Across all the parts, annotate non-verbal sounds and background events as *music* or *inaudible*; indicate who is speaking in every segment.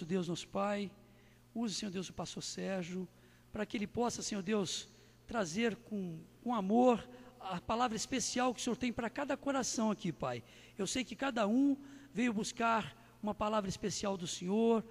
Speaker 1: nosso Deus, nosso Pai. Use, Senhor Deus, o pastor Sérgio, para que ele possa, Senhor Deus, trazer com, com amor a palavra especial que o Senhor tem para cada coração aqui, Pai. Eu sei que cada um veio buscar uma palavra especial do Senhor,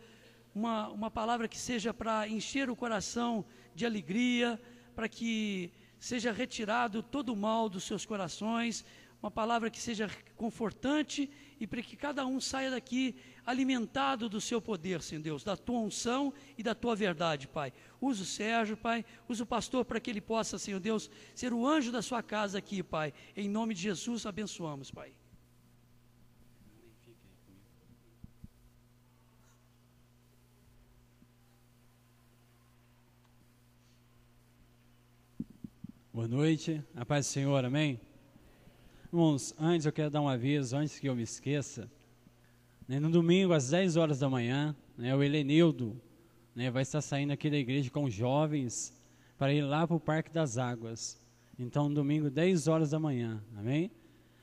Speaker 1: uma, uma palavra que seja para encher o coração de alegria, para que seja retirado todo o mal dos seus corações, uma palavra que seja confortante e para que cada um saia daqui alimentado do seu poder, Senhor Deus, da tua unção e da tua verdade, Pai. Usa o Sérgio, Pai, usa o pastor para que ele possa, Senhor Deus, ser o anjo da sua casa aqui, Pai. Em nome de Jesus, abençoamos, Pai.
Speaker 2: Boa noite, a paz do Senhor, amém? Irmãos, antes eu quero dar um aviso, antes que eu me esqueça. Né, no domingo, às 10 horas da manhã, né, o Helenildo né, vai estar saindo aqui da igreja com jovens para ir lá para o Parque das Águas. Então, no domingo, 10 horas da manhã, amém?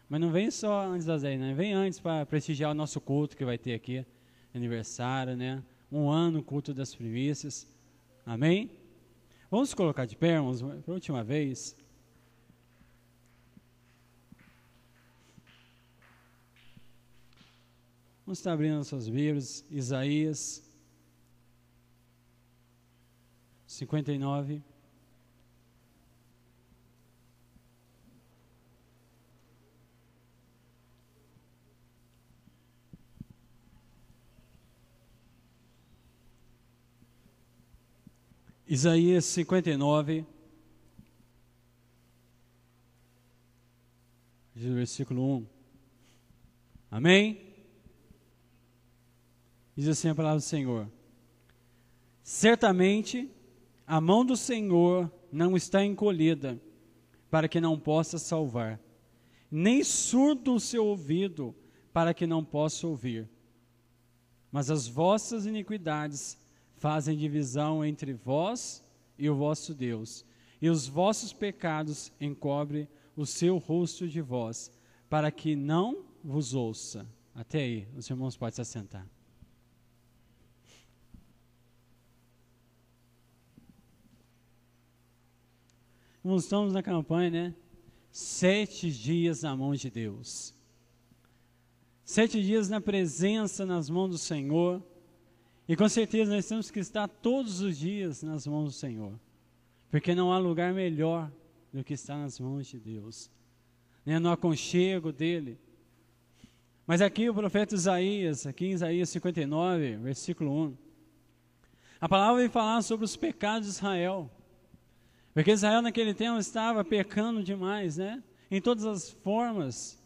Speaker 2: Mas não vem só antes das 10, né? Vem antes para prestigiar o nosso culto que vai ter aqui, aniversário, né? Um ano, culto das primícias, amém? Vamos colocar de pé, irmãos, pela última vez. Vamos estar abrindo nossas Bíblias, Isaías 59. Isaías 59, versículo 1. Amém? Diz assim a palavra do Senhor: Certamente a mão do Senhor não está encolhida, para que não possa salvar, nem surdo o seu ouvido, para que não possa ouvir. Mas as vossas iniquidades fazem divisão entre vós e o vosso Deus, e os vossos pecados encobrem o seu rosto de vós, para que não vos ouça. Até aí, os irmãos podem se assentar. Nós estamos na campanha, né? Sete dias na mão de Deus. Sete dias na presença, nas mãos do Senhor. E com certeza nós temos que estar todos os dias nas mãos do Senhor. Porque não há lugar melhor do que estar nas mãos de Deus. Né? No aconchego dEle. Mas aqui o profeta Isaías, aqui em Isaías 59, versículo 1. A palavra vem falar sobre os pecados de Israel. Porque Israel naquele tempo estava pecando demais, né? Em todas as formas.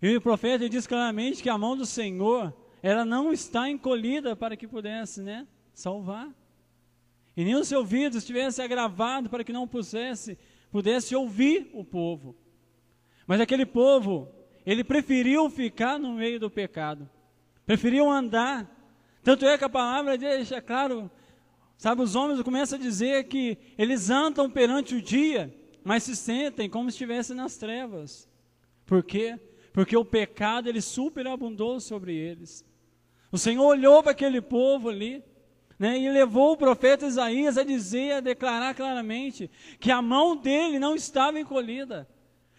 Speaker 2: E o profeta diz claramente que a mão do Senhor, ela não está encolhida para que pudesse, né? Salvar. E nem o seu ouvido estivesse agravado para que não pudesse, pudesse ouvir o povo. Mas aquele povo, ele preferiu ficar no meio do pecado. Preferiu andar. Tanto é que a palavra deixa claro Sabe, os homens começam a dizer que eles andam perante o dia, mas se sentem como se estivessem nas trevas. Por quê? Porque o pecado ele superabundou sobre eles. O Senhor olhou para aquele povo ali, né, e levou o profeta Isaías a dizer, a declarar claramente que a mão dele não estava encolhida.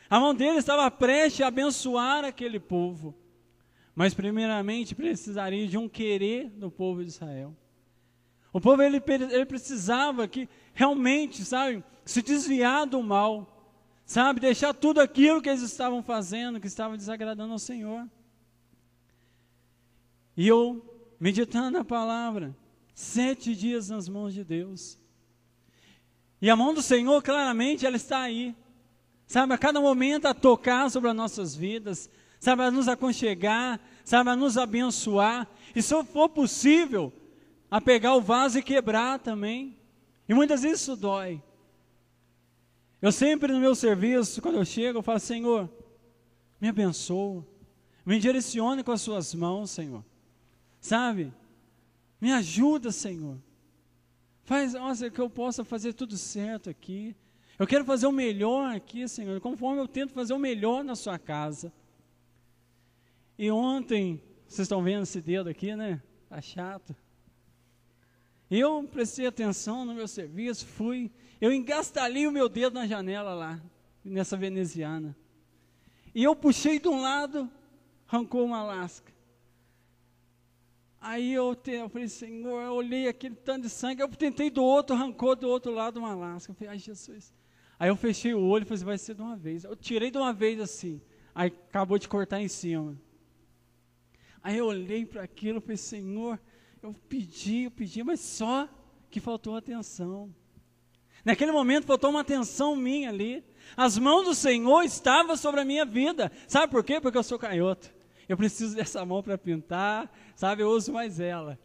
Speaker 2: A mão dele estava prestes a abençoar aquele povo. Mas primeiramente precisaria de um querer do povo de Israel. O povo ele, ele precisava que realmente, sabe, se desviar do mal, sabe, deixar tudo aquilo que eles estavam fazendo, que estava desagradando ao Senhor. E eu, meditando a palavra, sete dias nas mãos de Deus. E a mão do Senhor, claramente, ela está aí. Sabe, a cada momento a tocar sobre as nossas vidas, sabe, a nos aconchegar, sabe, a nos abençoar. E se for possível, a pegar o vaso e quebrar também. E muitas vezes isso dói. Eu sempre no meu serviço, quando eu chego, eu falo, Senhor, me abençoa, me direcione com as suas mãos, Senhor. Sabe? Me ajuda, Senhor. Faz, nossa, que eu possa fazer tudo certo aqui. Eu quero fazer o melhor aqui, Senhor, conforme eu tento fazer o melhor na sua casa. E ontem, vocês estão vendo esse dedo aqui, né? Tá chato. Eu prestei atenção no meu serviço, fui, eu engastalhei o meu dedo na janela lá, nessa veneziana. E eu puxei de um lado, arrancou uma lasca. Aí eu, te, eu falei, Senhor, eu olhei aquele tanto de sangue, eu tentei do outro, arrancou do outro lado uma lasca. Eu falei, ai Jesus. Aí eu fechei o olho e falei, vai ser de uma vez. Eu tirei de uma vez assim, aí acabou de cortar em cima. Aí eu olhei para aquilo e falei, Senhor, eu pedi, eu pedi, mas só que faltou atenção. Naquele momento faltou uma atenção minha ali. As mãos do Senhor estavam sobre a minha vida. Sabe por quê? Porque eu sou canhoto. Eu preciso dessa mão para pintar, sabe? Eu uso mais ela.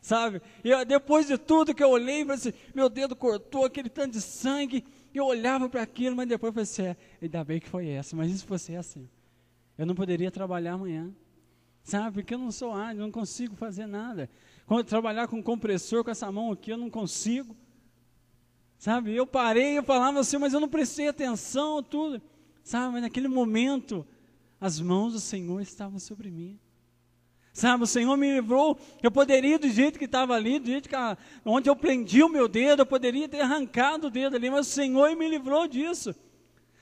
Speaker 2: Sabe? E depois de tudo que eu olhei, assim, meu dedo cortou aquele tanto de sangue. Eu olhava para aquilo, mas depois eu falei assim, é, ainda bem que foi essa. Mas se fosse assim, eu não poderia trabalhar amanhã. Sabe? Porque eu não sou ágil, não consigo fazer nada. Quando trabalhar com compressor com essa mão aqui, eu não consigo. Sabe? Eu parei, eu falava assim, mas eu não prestei atenção, tudo. Sabe? Mas naquele momento, as mãos do Senhor estavam sobre mim. Sabe, o Senhor me livrou. Eu poderia, do jeito que estava ali, do jeito que onde eu prendi o meu dedo, eu poderia ter arrancado o dedo ali, mas o Senhor me livrou disso.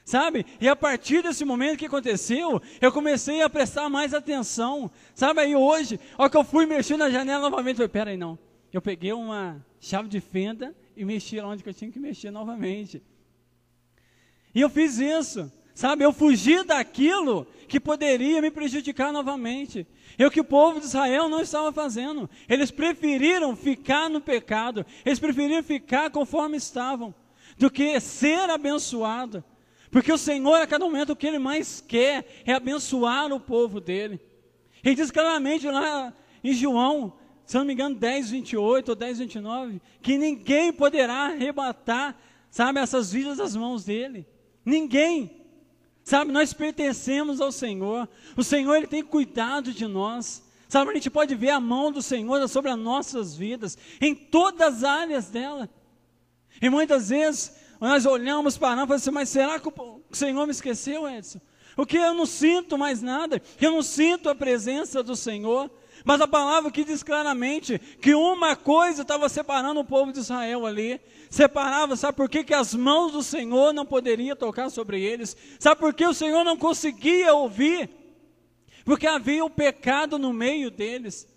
Speaker 2: Sabe? E a partir desse momento que aconteceu, eu comecei a prestar mais atenção. Sabe, aí hoje, ó que eu fui mexer na janela novamente, falei, peraí, não. Eu peguei uma chave de fenda e mexi lá onde eu tinha que mexer novamente. E eu fiz isso. Sabe, eu fugi daquilo que poderia me prejudicar novamente. É o que o povo de Israel não estava fazendo. Eles preferiram ficar no pecado, eles preferiram ficar conforme estavam, do que ser abençoado. Porque o Senhor, a cada momento, o que Ele mais quer é abençoar o povo dele. Ele diz claramente lá em João, se não me engano, 10, 28 ou 10, 29, que ninguém poderá arrebatar, sabe, essas vidas das mãos dele. Ninguém. Sabe, nós pertencemos ao Senhor. O Senhor ele tem cuidado de nós. Sabe, a gente pode ver a mão do Senhor sobre as nossas vidas, em todas as áreas dela. E muitas vezes nós olhamos para nós e falamos assim, mas será que o Senhor me esqueceu, Edson? Porque eu não sinto mais nada, eu não sinto a presença do Senhor. Mas a palavra que diz claramente que uma coisa estava separando o povo de Israel ali. Separava, sabe por quê? que as mãos do Senhor não poderiam tocar sobre eles? Sabe por que o Senhor não conseguia ouvir? Porque havia o pecado no meio deles.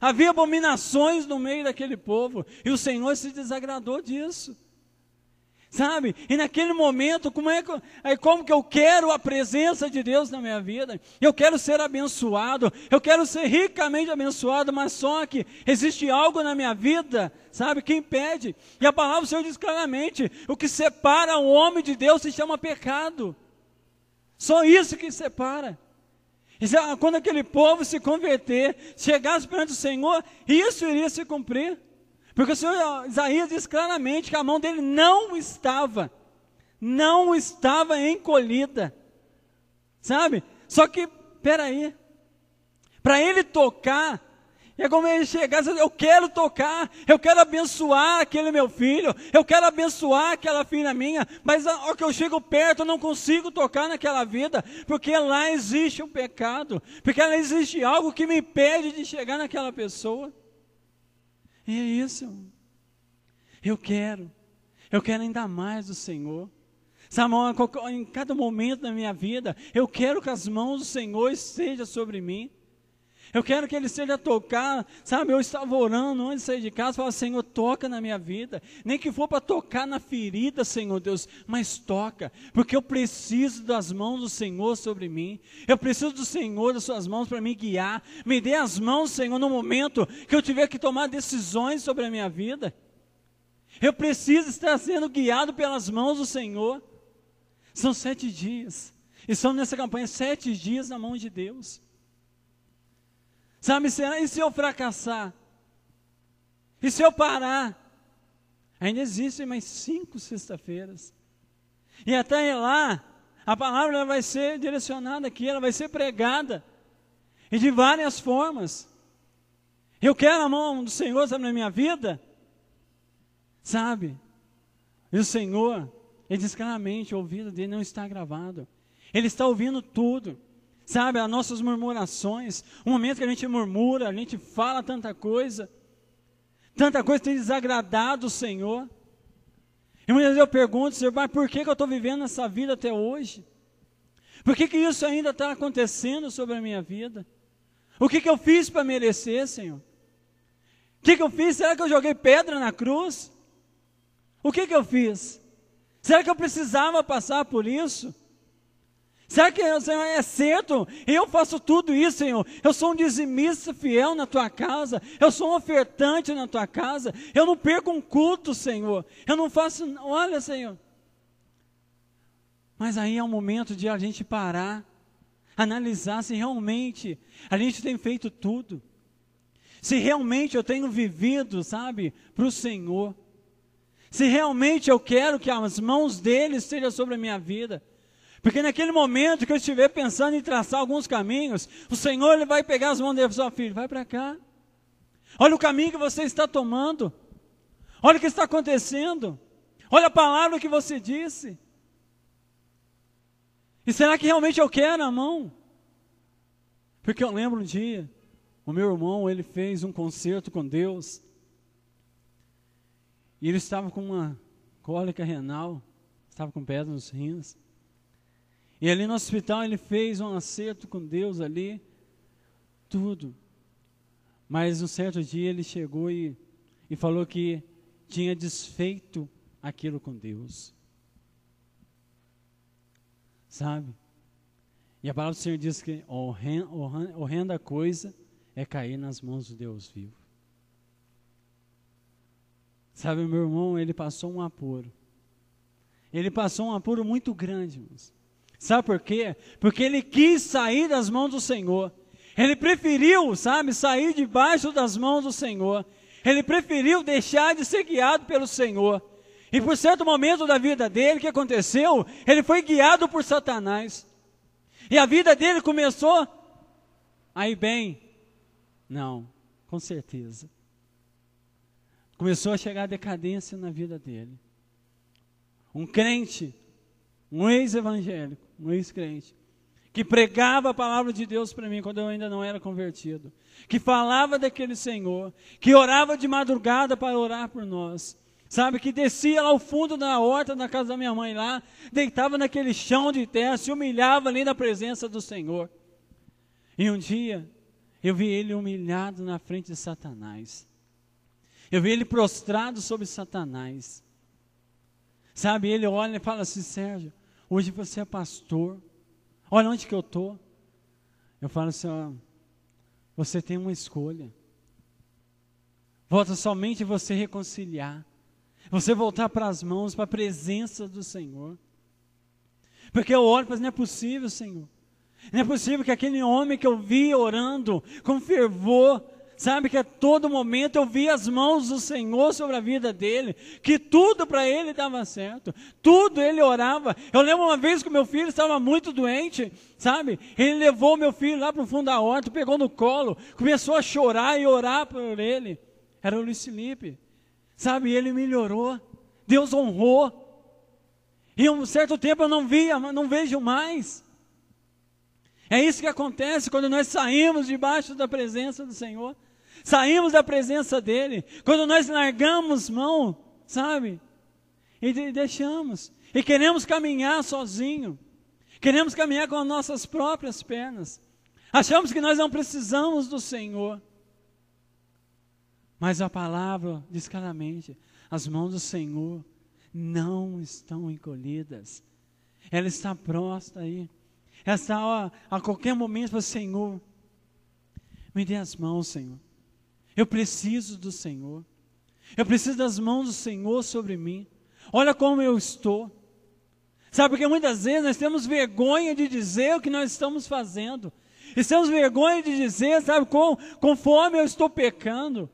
Speaker 2: Havia abominações no meio daquele povo. E o Senhor se desagradou disso. Sabe? E naquele momento, como é que, como que eu quero a presença de Deus na minha vida? Eu quero ser abençoado, eu quero ser ricamente abençoado, mas só que existe algo na minha vida, sabe, que impede. E a palavra do Senhor diz claramente: o que separa o homem de Deus se chama pecado. Só isso que separa. Quando aquele povo se converter, chegasse perante o Senhor, isso iria se cumprir. Porque o Senhor Isaías diz claramente que a mão dele não estava, não estava encolhida. Sabe? Só que, peraí, para ele tocar, é como ele chegar eu quero tocar, eu quero abençoar aquele meu filho, eu quero abençoar aquela filha minha, mas ao que eu chego perto eu não consigo tocar naquela vida, porque lá existe um pecado, porque lá existe algo que me impede de chegar naquela pessoa. É isso. Eu quero. Eu quero ainda mais do Senhor. Sabe, em cada momento da minha vida, eu quero que as mãos do Senhor estejam sobre mim. Eu quero que Ele seja tocar, sabe? Eu estava orando antes de sair de casa, falava, Senhor, toca na minha vida. Nem que for para tocar na ferida, Senhor Deus, mas toca, porque eu preciso das mãos do Senhor sobre mim. Eu preciso do Senhor, das Suas mãos para me guiar. Me dê as mãos, Senhor, no momento que eu tiver que tomar decisões sobre a minha vida. Eu preciso estar sendo guiado pelas mãos do Senhor. São sete dias. E estamos nessa campanha sete dias na mão de Deus. Sabe, e se eu fracassar? E se eu parar? Ainda existem mais cinco sexta-feiras. E até lá, a palavra vai ser direcionada aqui, ela vai ser pregada. E de várias formas. Eu quero a mão do Senhor sabe, na minha vida. Sabe? E o Senhor, Ele diz claramente: o ouvido dele não está gravado. Ele está ouvindo tudo sabe, as nossas murmurações, o momento que a gente murmura, a gente fala tanta coisa. tanta coisa tem desagradado o Senhor. E muitas vezes eu pergunto, Senhor, mas por que, que eu estou vivendo essa vida até hoje? Por que, que isso ainda está acontecendo sobre a minha vida? O que, que eu fiz para merecer, Senhor? O que, que eu fiz? Será que eu joguei pedra na cruz? O que, que eu fiz? Será que eu precisava passar por isso? Será que Senhor, é certo? Eu faço tudo isso, Senhor. Eu sou um dizimista fiel na tua casa. Eu sou um ofertante na tua casa. Eu não perco um culto, Senhor. Eu não faço. Olha, Senhor. Mas aí é o momento de a gente parar, analisar se realmente a gente tem feito tudo. Se realmente eu tenho vivido, sabe, para o Senhor. Se realmente eu quero que as mãos dele estejam sobre a minha vida. Porque naquele momento que eu estiver pensando em traçar alguns caminhos, o Senhor ele vai pegar as mãos dele e falar, filho, vai para cá. Olha o caminho que você está tomando. Olha o que está acontecendo. Olha a palavra que você disse. E será que realmente eu quero a mão? Porque eu lembro um dia, o meu irmão, ele fez um concerto com Deus. E ele estava com uma cólica renal, estava com pedra nos rins. E ali no hospital ele fez um acerto com Deus ali, tudo. Mas um certo dia ele chegou e, e falou que tinha desfeito aquilo com Deus. Sabe? E a palavra do Senhor diz que horrenda coisa é cair nas mãos de Deus vivo. Sabe, meu irmão, ele passou um apuro. Ele passou um apuro muito grande, irmãos. Sabe por quê? Porque ele quis sair das mãos do Senhor. Ele preferiu, sabe, sair debaixo das mãos do Senhor. Ele preferiu deixar de ser guiado pelo Senhor. E por certo momento da vida dele, o que aconteceu? Ele foi guiado por Satanás. E a vida dele começou a ir bem. Não, com certeza. Começou a chegar a decadência na vida dele. Um crente, um ex-evangélico, um ex-crente, que pregava a palavra de Deus para mim quando eu ainda não era convertido, que falava daquele Senhor, que orava de madrugada para orar por nós, sabe, que descia lá ao fundo da horta da casa da minha mãe lá, deitava naquele chão de terra, se humilhava ali na presença do Senhor. E um dia eu vi ele humilhado na frente de Satanás. Eu vi ele prostrado sobre Satanás. Sabe, ele olha e fala assim, Sérgio, Hoje você é pastor. Olha onde que eu estou. Eu falo assim, ó, você tem uma escolha. Volta somente você reconciliar. Você voltar para as mãos, para a presença do Senhor. Porque eu olho e falo, não é possível, Senhor. Não é possível que aquele homem que eu vi orando com fervor, Sabe que a todo momento eu via as mãos do Senhor sobre a vida dele, que tudo para ele dava certo, tudo ele orava. Eu lembro uma vez que meu filho estava muito doente, sabe? Ele levou meu filho lá para o fundo da horta, pegou no colo, começou a chorar e orar por ele. Era o Luiz Felipe, sabe? Ele melhorou, Deus honrou. E um certo tempo eu não via, não vejo mais. É isso que acontece quando nós saímos debaixo da presença do Senhor saímos da presença dEle, quando nós largamos mão, sabe? E deixamos, e queremos caminhar sozinho, queremos caminhar com as nossas próprias pernas, achamos que nós não precisamos do Senhor. Mas a palavra diz claramente: as mãos do Senhor não estão encolhidas, ela está próxima aí. Ela está ó, a qualquer momento, Senhor, me dê as mãos, Senhor. Eu preciso do Senhor. Eu preciso das mãos do Senhor sobre mim. Olha como eu estou. Sabe, porque muitas vezes nós temos vergonha de dizer o que nós estamos fazendo. E temos vergonha de dizer, sabe, com, conforme eu estou pecando.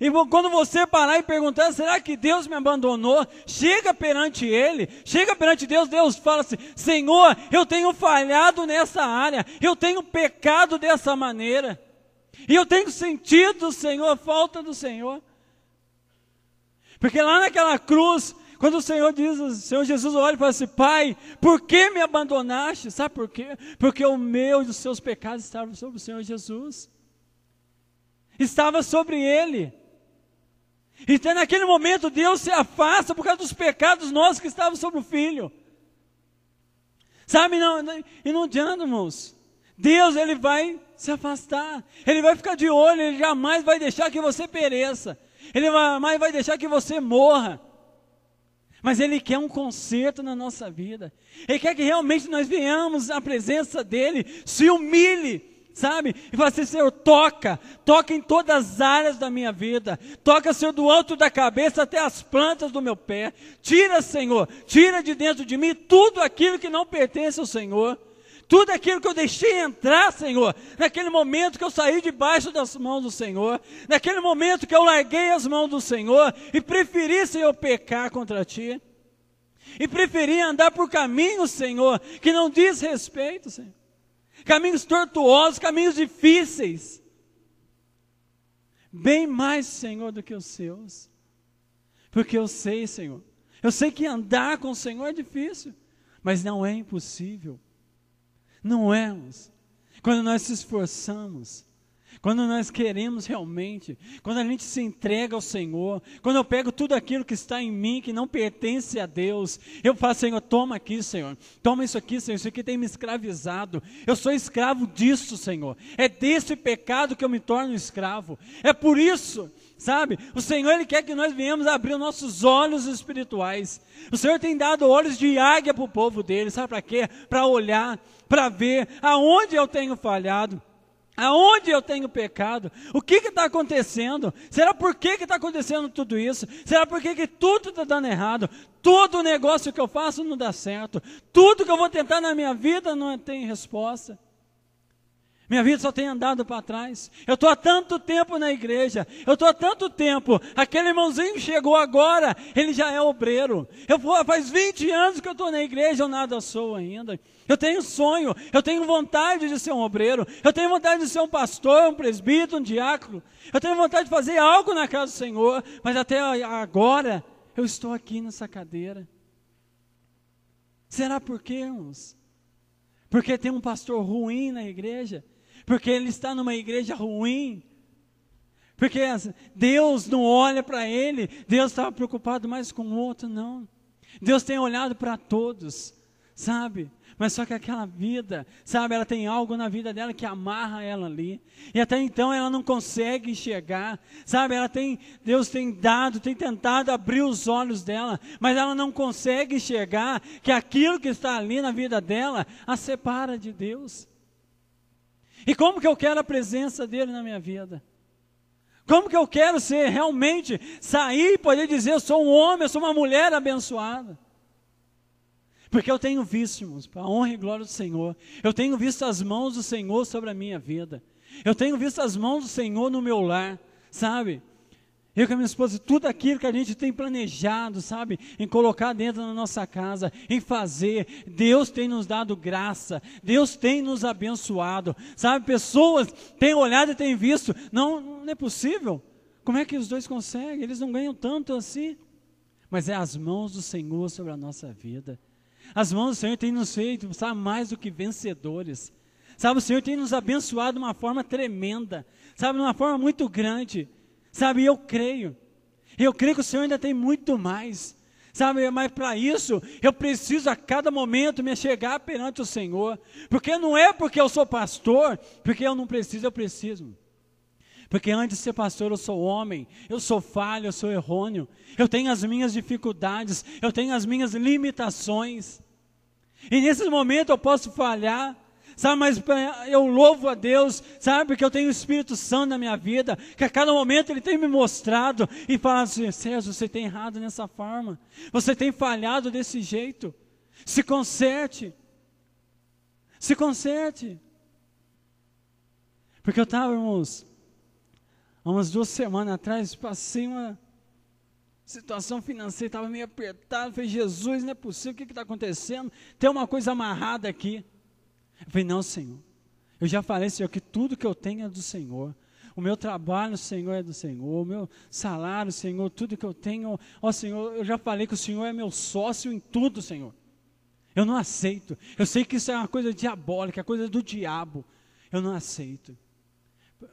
Speaker 2: E quando você parar e perguntar, será que Deus me abandonou? Chega perante Ele, chega perante Deus, Deus fala assim: Senhor, eu tenho falhado nessa área, eu tenho pecado dessa maneira. E eu tenho sentido, Senhor, a falta do Senhor. Porque lá naquela cruz, quando o Senhor diz, o Senhor Jesus olha e fala assim: Pai, por que me abandonaste? Sabe por quê? Porque o meu e os seus pecados estavam sobre o Senhor Jesus. Estava sobre ele. Então, naquele momento, Deus se afasta por causa dos pecados nossos que estavam sobre o filho. Sabe, não, não, e não adianta, irmãos. Deus, ele vai se afastar. Ele vai ficar de olho, ele jamais vai deixar que você pereça. Ele jamais vai deixar que você morra. Mas Ele quer um conserto na nossa vida. Ele quer que realmente nós venhamos à presença dEle, se humilhe, sabe? E fala assim, Senhor, toca, toca em todas as áreas da minha vida. Toca, Senhor, do alto da cabeça até as plantas do meu pé. Tira, Senhor, tira de dentro de mim tudo aquilo que não pertence ao Senhor. Tudo aquilo que eu deixei entrar, Senhor, naquele momento que eu saí debaixo das mãos do Senhor, naquele momento que eu larguei as mãos do Senhor e preferi, Senhor, pecar contra Ti, e preferi andar por caminhos, Senhor, que não diz respeito, Senhor, caminhos tortuosos, caminhos difíceis, bem mais, Senhor, do que os seus, porque eu sei, Senhor, eu sei que andar com o Senhor é difícil, mas não é impossível. Não é, Quando nós se esforçamos, quando nós queremos realmente, quando a gente se entrega ao Senhor, quando eu pego tudo aquilo que está em mim, que não pertence a Deus, eu falo, Senhor, toma aqui, Senhor, toma isso aqui, Senhor, isso aqui tem me escravizado, eu sou escravo disso, Senhor, é desse pecado que eu me torno escravo, é por isso sabe? O Senhor ele quer que nós venhamos abrir nossos olhos espirituais. O Senhor tem dado olhos de águia para o povo dele, sabe para quê? Para olhar, para ver aonde eu tenho falhado. Aonde eu tenho pecado? O que está acontecendo? Será por que está acontecendo tudo isso? Será por que, que tudo está dando errado? Todo negócio que eu faço não dá certo. Tudo que eu vou tentar na minha vida não tem resposta. Minha vida só tem andado para trás. Eu estou há tanto tempo na igreja. Eu estou há tanto tempo. Aquele irmãozinho chegou agora. Ele já é obreiro. Eu faz 20 anos que eu estou na igreja. Eu nada sou ainda. Eu tenho sonho. Eu tenho vontade de ser um obreiro. Eu tenho vontade de ser um pastor, um presbítero, um diácono. Eu tenho vontade de fazer algo na casa do Senhor. Mas até agora eu estou aqui nessa cadeira. Será por quê, irmãos? Porque tem um pastor ruim na igreja? Porque ele está numa igreja ruim, porque Deus não olha para ele, Deus estava preocupado mais com o outro, não. Deus tem olhado para todos, sabe? Mas só que aquela vida, sabe, ela tem algo na vida dela que amarra ela ali. E até então ela não consegue enxergar, sabe? Ela tem, Deus tem dado, tem tentado abrir os olhos dela, mas ela não consegue enxergar que aquilo que está ali na vida dela a separa de Deus. E como que eu quero a presença dele na minha vida? Como que eu quero ser realmente sair e poder dizer eu sou um homem, eu sou uma mulher abençoada? Porque eu tenho visto, irmãos, para a honra e glória do Senhor, eu tenho visto as mãos do Senhor sobre a minha vida. Eu tenho visto as mãos do Senhor no meu lar, sabe? Eu com a minha esposa, tudo aquilo que a gente tem planejado, sabe, em colocar dentro da nossa casa, em fazer, Deus tem nos dado graça, Deus tem nos abençoado, sabe, pessoas têm olhado e têm visto, não, não é possível, como é que os dois conseguem? Eles não ganham tanto assim, mas é as mãos do Senhor sobre a nossa vida, as mãos do Senhor têm nos feito, sabe, mais do que vencedores, sabe, o Senhor tem nos abençoado de uma forma tremenda, sabe, de uma forma muito grande, Sabe, eu creio. Eu creio que o Senhor ainda tem muito mais. Sabe, mas para isso eu preciso a cada momento me chegar perante o Senhor. Porque não é porque eu sou pastor, porque eu não preciso, eu preciso. Porque antes de ser pastor eu sou homem, eu sou falho, eu sou errôneo, eu tenho as minhas dificuldades, eu tenho as minhas limitações. E nesses momentos eu posso falhar, sabe? Mas eu louvo a Deus, sabe? Porque eu tenho o Espírito Santo na minha vida, que a cada momento Ele tem me mostrado e fala assim: Sérgio, você tem errado nessa forma, você tem falhado desse jeito, se conserte, se conserte. Porque eu estava, irmãos, há umas duas semanas atrás, passei uma situação financeira, estava meio apertado, falei, Jesus, não é possível, o que está acontecendo? Tem uma coisa amarrada aqui. Eu falei, não, Senhor. Eu já falei, Senhor, que tudo que eu tenho é do Senhor. O meu trabalho, Senhor, é do Senhor. O meu salário, Senhor, tudo que eu tenho. Ó, Senhor, eu já falei que o Senhor é meu sócio em tudo, Senhor. Eu não aceito. Eu sei que isso é uma coisa diabólica, é coisa do diabo. Eu não aceito.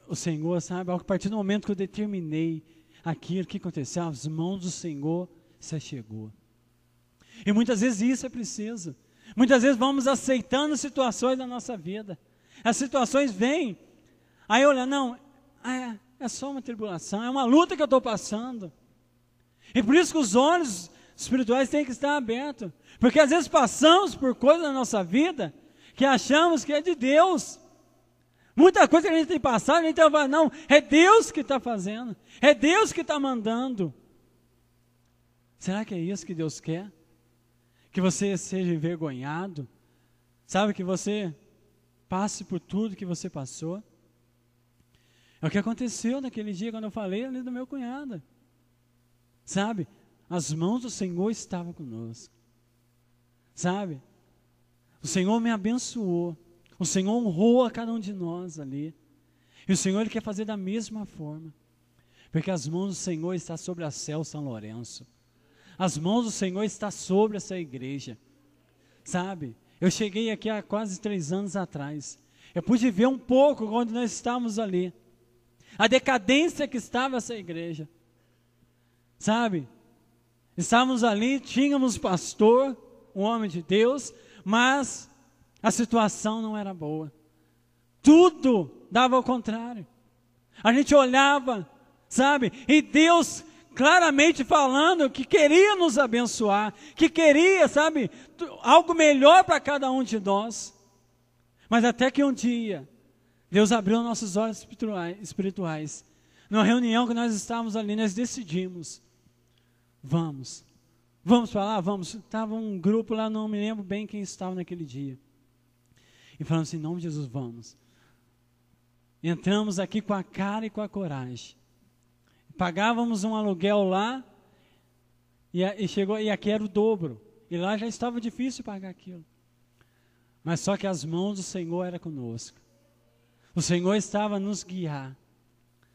Speaker 2: O Senhor, sabe, a partir do momento que eu determinei aquilo que aconteceu, as mãos do Senhor se chegou. E muitas vezes isso é preciso. Muitas vezes vamos aceitando situações da nossa vida. As situações vêm, aí olha, não, é, é só uma tribulação, é uma luta que eu estou passando. E por isso que os olhos espirituais têm que estar abertos. Porque às vezes passamos por coisas na nossa vida que achamos que é de Deus. Muita coisa que a gente tem passado, a gente fala, não, é Deus que está fazendo, é Deus que está mandando. Será que é isso que Deus quer? Que você seja envergonhado? Sabe, que você passe por tudo que você passou? É o que aconteceu naquele dia quando eu falei ali do meu cunhado. Sabe, as mãos do Senhor estavam conosco. Sabe, o Senhor me abençoou. O Senhor honrou a cada um de nós ali. E o Senhor ele quer fazer da mesma forma. Porque as mãos do Senhor estão sobre a céu São Lourenço. As mãos do Senhor estão sobre essa igreja. Sabe? Eu cheguei aqui há quase três anos atrás. Eu pude ver um pouco quando nós estávamos ali. A decadência que estava essa igreja. Sabe? Estávamos ali, tínhamos pastor, um homem de Deus, mas a situação não era boa. Tudo dava ao contrário. A gente olhava, sabe? E Deus claramente falando que queria nos abençoar, que queria, sabe, algo melhor para cada um de nós. Mas até que um dia, Deus abriu nossos olhos espirituais. Numa reunião que nós estávamos ali, nós decidimos: vamos, vamos lá, vamos. Estava um grupo lá, não me lembro bem quem estava naquele dia e falamos assim: em nome de Jesus, vamos. Entramos aqui com a cara e com a coragem. Pagávamos um aluguel lá e, e chegou e aqui era o dobro. E lá já estava difícil pagar aquilo. Mas só que as mãos do Senhor eram conosco. O Senhor estava nos guiar.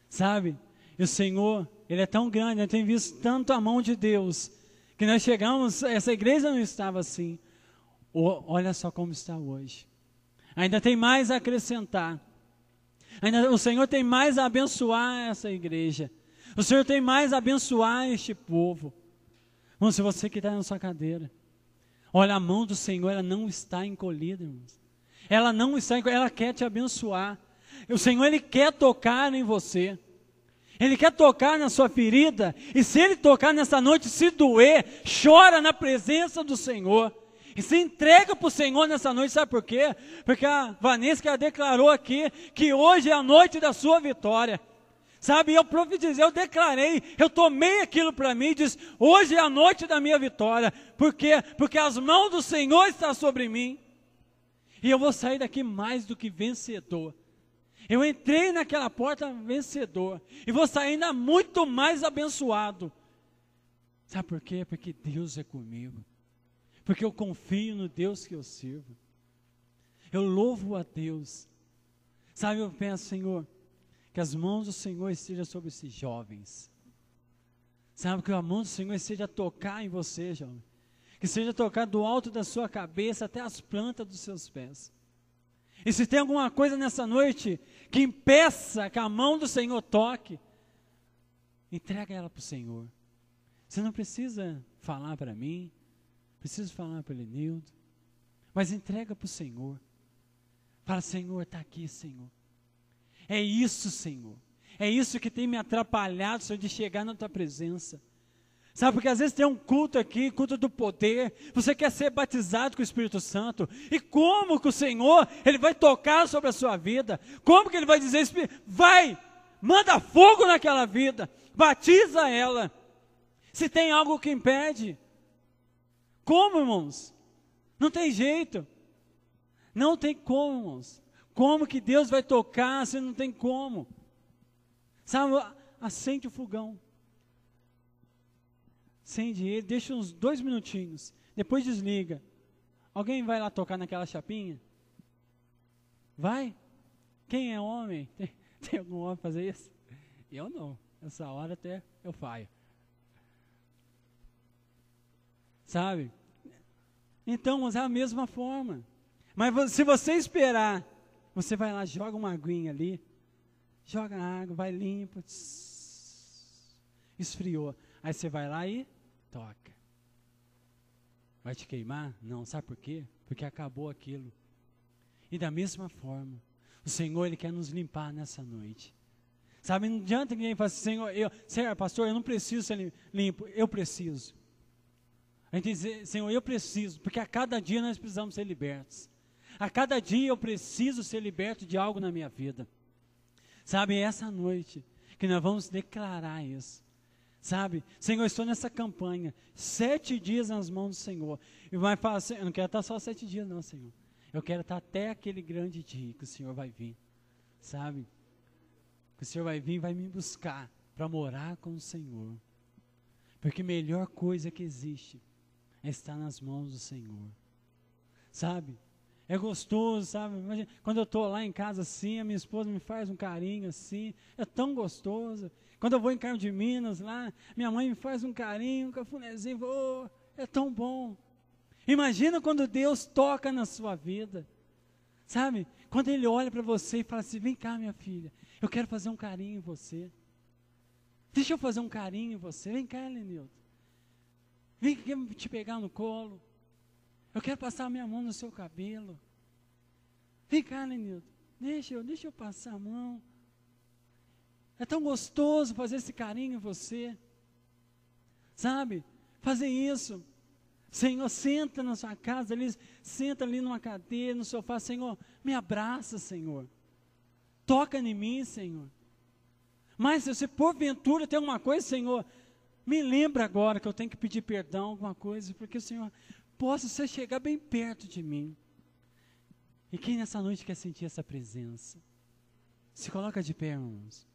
Speaker 2: Sabe? E o Senhor, Ele é tão grande, eu tenho visto tanto a mão de Deus, que nós chegamos, essa igreja não estava assim. Olha só como está hoje. Ainda tem mais a acrescentar. Ainda, o Senhor tem mais a abençoar essa igreja. O Senhor tem mais a abençoar este povo. Irmão, se você que está na sua cadeira, olha, a mão do Senhor, ela não está encolhida, irmãos. Ela não está encolhida, ela quer te abençoar. O Senhor, Ele quer tocar em você. Ele quer tocar na sua ferida. E se Ele tocar nessa noite, se doer, chora na presença do Senhor. E se entrega para o Senhor nessa noite, sabe por quê? Porque a Vanessa declarou aqui que hoje é a noite da sua vitória. Sabe, eu profetizei, eu declarei, eu tomei aquilo para mim disse: hoje é a noite da minha vitória. Por quê? Porque as mãos do Senhor estão sobre mim. E eu vou sair daqui mais do que vencedor. Eu entrei naquela porta vencedor. E vou sair ainda muito mais abençoado. Sabe por quê? Porque Deus é comigo porque eu confio no Deus que eu sirvo. Eu louvo a Deus. Sabe, eu penso, Senhor, que as mãos do Senhor estejam sobre esses jovens. Sabe, que a mão do Senhor esteja a tocar em você, jovem. Que seja tocar do alto da sua cabeça até as plantas dos seus pés. E se tem alguma coisa nessa noite que impeça que a mão do Senhor toque, entrega ela para o Senhor. Você não precisa falar para mim, Preciso falar para o Elenildo. Mas entrega para o Senhor. Fala, Senhor, está aqui, Senhor. É isso, Senhor. É isso que tem me atrapalhado, Senhor, de chegar na tua presença. Sabe, porque às vezes tem um culto aqui, culto do poder, você quer ser batizado com o Espírito Santo, e como que o Senhor, Ele vai tocar sobre a sua vida? Como que Ele vai dizer, vai, manda fogo naquela vida, batiza ela. Se tem algo que impede, como, irmãos? Não tem jeito. Não tem como, irmãos. Como que Deus vai tocar se não tem como? Sabe, acende o fogão. Acende ele, deixa uns dois minutinhos. Depois desliga. Alguém vai lá tocar naquela chapinha? Vai? Quem é homem? Tem, *laughs* tem algum homem fazer isso? Eu não. Essa hora até eu faio. Sabe? Então, é a mesma forma. Mas se você esperar, você vai lá, joga uma aguinha ali, joga água, vai limpo. Tss, esfriou. Aí você vai lá e toca. Vai te queimar? Não, sabe por quê? Porque acabou aquilo. E da mesma forma, o Senhor ele quer nos limpar nessa noite. Sabe, não adianta ninguém falar assim, Senhor, eu, Senhor, pastor, eu não preciso ser limpo, eu preciso. A gente diz, Senhor, eu preciso, porque a cada dia nós precisamos ser libertos. A cada dia eu preciso ser liberto de algo na minha vida. Sabe, é essa noite que nós vamos declarar isso. Sabe, Senhor, estou nessa campanha, sete dias nas mãos do Senhor. E vai falar assim, eu não quero estar só sete dias, não, Senhor. Eu quero estar até aquele grande dia que o Senhor vai vir. Sabe? Que o Senhor vai vir e vai me buscar para morar com o Senhor. Porque a melhor coisa que existe é estar nas mãos do Senhor. Sabe? É gostoso, sabe? Imagina, quando eu estou lá em casa assim, a minha esposa me faz um carinho assim, é tão gostoso. Quando eu vou em Carmo de Minas lá, minha mãe me faz um carinho, um cafunézinho, oh, é tão bom. Imagina quando Deus toca na sua vida, sabe? Quando Ele olha para você e fala assim: vem cá, minha filha, eu quero fazer um carinho em você. Deixa eu fazer um carinho em você. Vem cá, Lenilton. Vem te pegar no colo. Eu quero passar a minha mão no seu cabelo. Vem cá, Lenilton. Deixa eu, deixa eu passar a mão. É tão gostoso fazer esse carinho em você. Sabe? Fazer isso. Senhor, senta na sua casa ali, senta ali numa cadeira, no sofá, Senhor, me abraça, Senhor. Toca em mim, Senhor. Mas se porventura tem alguma coisa, Senhor, me lembra agora que eu tenho que pedir perdão, alguma coisa, porque o Senhor possa você chegar bem perto de mim. E quem nessa noite quer sentir essa presença? Se coloca de pé, irmãos.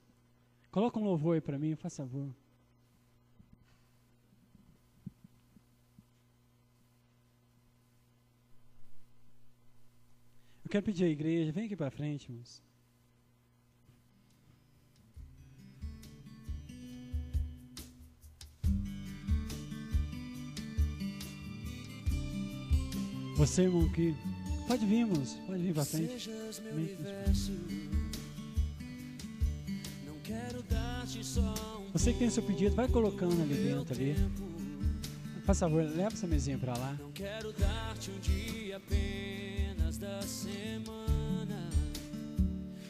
Speaker 2: Coloca um louvor aí para mim, faça favor. Eu quero pedir à igreja, vem aqui para frente, irmãos. Você, irmão, que pode vir, irmãos, pode vir para frente. Você que tem seu pedido, vai colocando ali dentro ali. Por favor, leva essa mesinha para lá. Não quero dar-te um dia apenas da semana,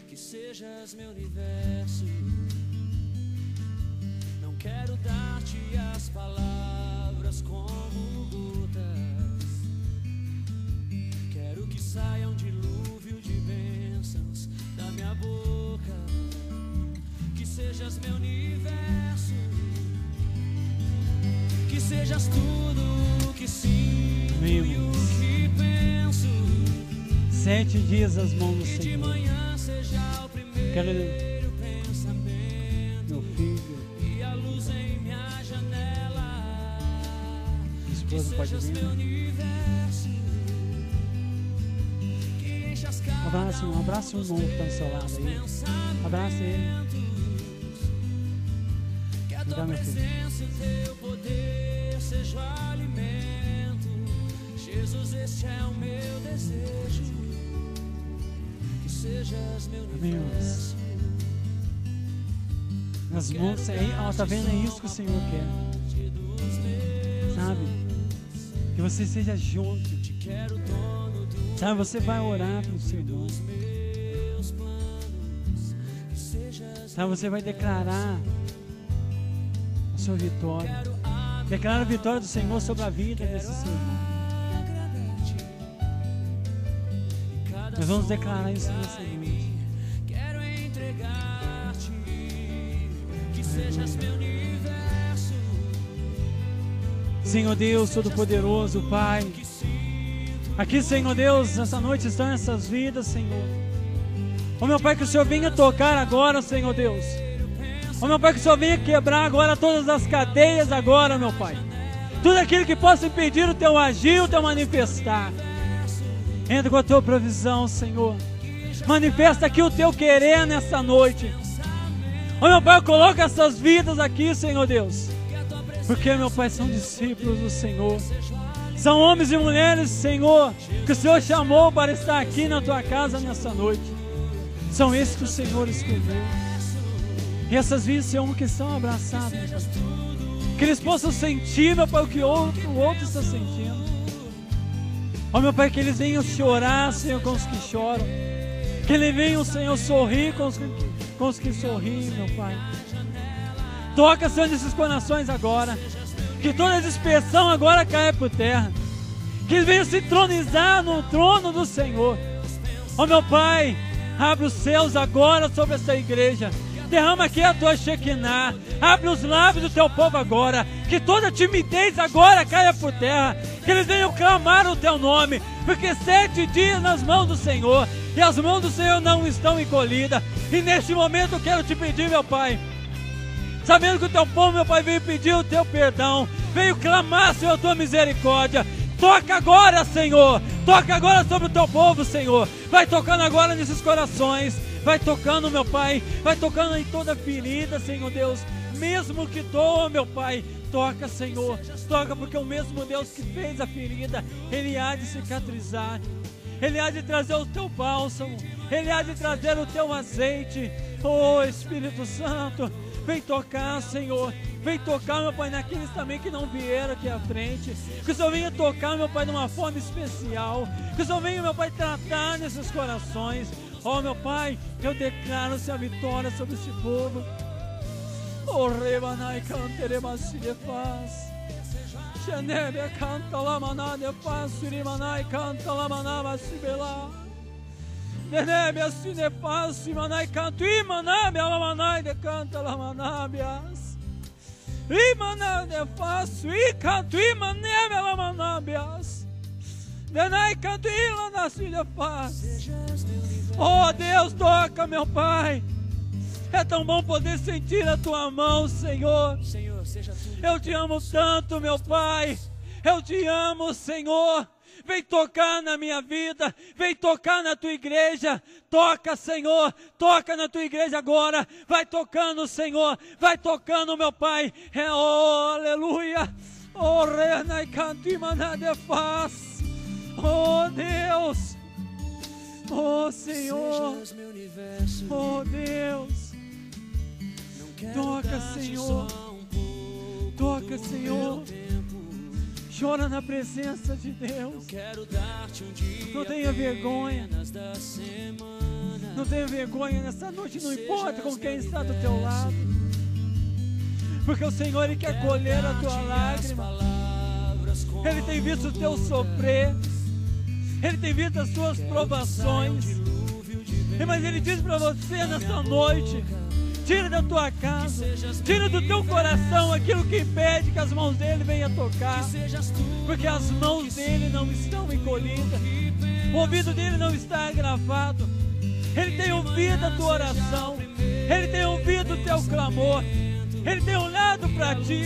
Speaker 2: que sejas meu universo. Não quero dar-te as palavras como gotas saia um dilúvio de bênçãos da minha boca. Que sejas meu universo, que sejas tudo o que sinto Amém, e o que penso. Sete dias as mãos do Senhor. De manhã seja o primeiro Quero... pensamento. Meu filho. E a luz em minha janela. Esposa, pode vir. Abraça um, abraça um irmão que está do seu lado aí. Abraça ele. Dá meu filho. Jesus, este é o meu desejo. Que sejas meu Amém, Nas mãos, ó, tá vendo? É isso que o Senhor quer. Sabe? Que você seja junto. Sabe, você vai orar para o seu irmão. Sabe, você vai declarar a sua vitória. Declara a vitória do Senhor sobre a vida desse seu irmão. Nós vamos declarar isso nessa noite. Quero entregar-te que sejas meu universo. Senhor Deus Todo-Poderoso, Pai. Aqui, Senhor Deus, nessa noite estão essas vidas, Senhor. Ó oh, meu Pai, que o Senhor venha tocar agora, Senhor Deus. Ó oh, meu Pai, que o Senhor venha quebrar agora todas as cadeias agora, meu Pai. Tudo aquilo que possa impedir o teu agir, o teu manifestar. Entra com a tua provisão, Senhor. Manifesta aqui o teu querer nessa noite. Ó oh, meu Pai, coloca essas vidas aqui, Senhor Deus. Porque, meu Pai, são discípulos do Senhor. São homens e mulheres, Senhor, que o Senhor chamou para estar aqui na tua casa nessa noite. São esses que o Senhor escolheu. E essas vidas, Senhor, que estão abraçadas, que eles possam sentir, meu Pai, o que outro, o outro está sentindo. Ó, meu Pai, que eles venham chorar, Senhor, com os que choram. Que eles venham, Senhor, sorrir com os que, com os que sorriem, meu Pai. Toca, Senhor, nesses corações agora. Que toda dispersão agora caia por terra. Que eles venham se tronizar no trono do Senhor. Ó, meu Pai, abre os céus agora sobre essa igreja. Derrama aqui a tua Shekinah. Abre os lábios do teu povo agora. Que toda timidez agora caia por terra. Que eles venham clamar o teu nome. Porque sete dias nas mãos do Senhor. E as mãos do Senhor não estão encolhidas. E neste momento eu quero te pedir, meu Pai. Sabendo que o teu povo, meu Pai, veio pedir o teu perdão. Veio clamar, Senhor, a tua misericórdia. Toca agora, Senhor. Toca agora sobre o teu povo, Senhor. Vai tocando agora nesses corações. Vai tocando, meu Pai. Vai tocando em toda ferida, Senhor Deus. Mesmo que doa, meu Pai. Toca, Senhor. Toca, porque o mesmo Deus que fez a ferida, Ele há de cicatrizar. Ele há de trazer o teu bálsamo. Ele há de trazer o teu azeite. Oh, Espírito Santo. Vem tocar, Senhor. Vem tocar, meu Pai, naqueles também que não vieram aqui à frente. Que o Senhor venha tocar, meu Pai, de uma forma especial. Que o Senhor venha, meu Pai, tratar nesses corações. Oh, meu Pai, eu declaro-se a vitória sobre esse povo. Oh, rebanai canteremasi de paz. Xenebe canta la maná de paz, surimanai canta la maná masibela. Nenebe assim de paz, simanai canto, imaname alamanai de canta la manabias. Imanai de paz, i canto, imaneme alamanabias. Denai canto, ila nasci de paz. Oh Deus, toca, meu Pai. É tão bom poder sentir a tua mão, Senhor. Eu te amo tanto, meu Pai. Eu te amo, Senhor. Vem tocar na minha vida, vem tocar na tua igreja. Toca, Senhor, toca na tua igreja agora. Vai tocando, Senhor, vai tocando, meu Pai. É, oh, aleluia. Oh, reina e cantimana de paz. Oh, Deus. Oh, Senhor. Oh, Deus. Toca, Senhor. Toca, Senhor. Chora na presença de Deus. Não tenha vergonha. Não tenha vergonha nessa noite, não importa com quem está do teu lado. Porque o Senhor ele quer colher a tua lágrima. Ele tem visto o teu sofrer. Ele tem visto as tuas provações. Mas ele diz para você nessa noite: tira da tua casa, tira do teu coração aquilo que impede que as mãos dele venham tocar, porque as mãos dele não estão encolhidas, o ouvido dele não está agravado, ele tem ouvido a tua oração, ele tem ouvido o teu clamor, ele tem olhado para ti.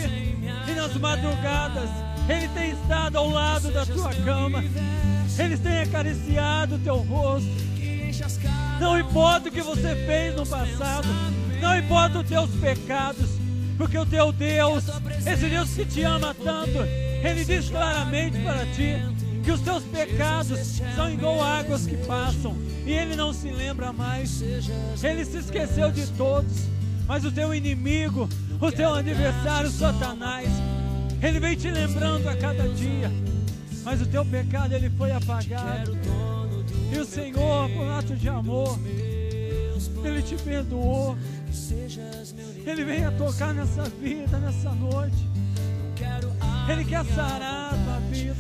Speaker 2: E nas madrugadas ele tem estado ao lado da tua cama, ele tem acariciado o teu rosto. Não importa o que você fez no passado, não importa os teus pecados, porque o teu Deus, esse Deus que te ama tanto, ele diz claramente para ti que os teus pecados são igual águas que passam e ele não se lembra mais. Ele se esqueceu de todos, mas o teu inimigo, o teu adversário Satanás, ele vem te lembrando a cada dia, mas o teu pecado ele foi apagado. E o Senhor, por ato de amor, ele te perdoou. Ele vem a tocar nessa vida, nessa noite. Ele quer sarar a tua vida.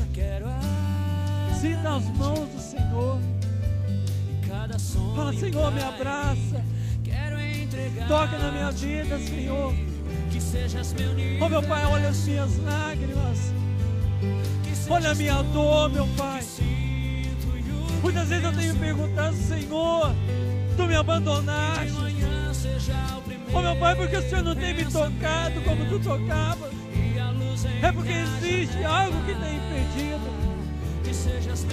Speaker 2: Sinta as mãos do Senhor. Fala, Senhor, me abraça. Toca na minha vida, Senhor. Oh, meu Pai, olha as minhas lágrimas. Olha a minha dor, meu Pai. Muitas vezes eu tenho perguntado, Senhor, tu me abandonaste. Oh meu Pai, porque o Senhor não tem me tocado como tu tocava. É porque existe algo que tem impedido.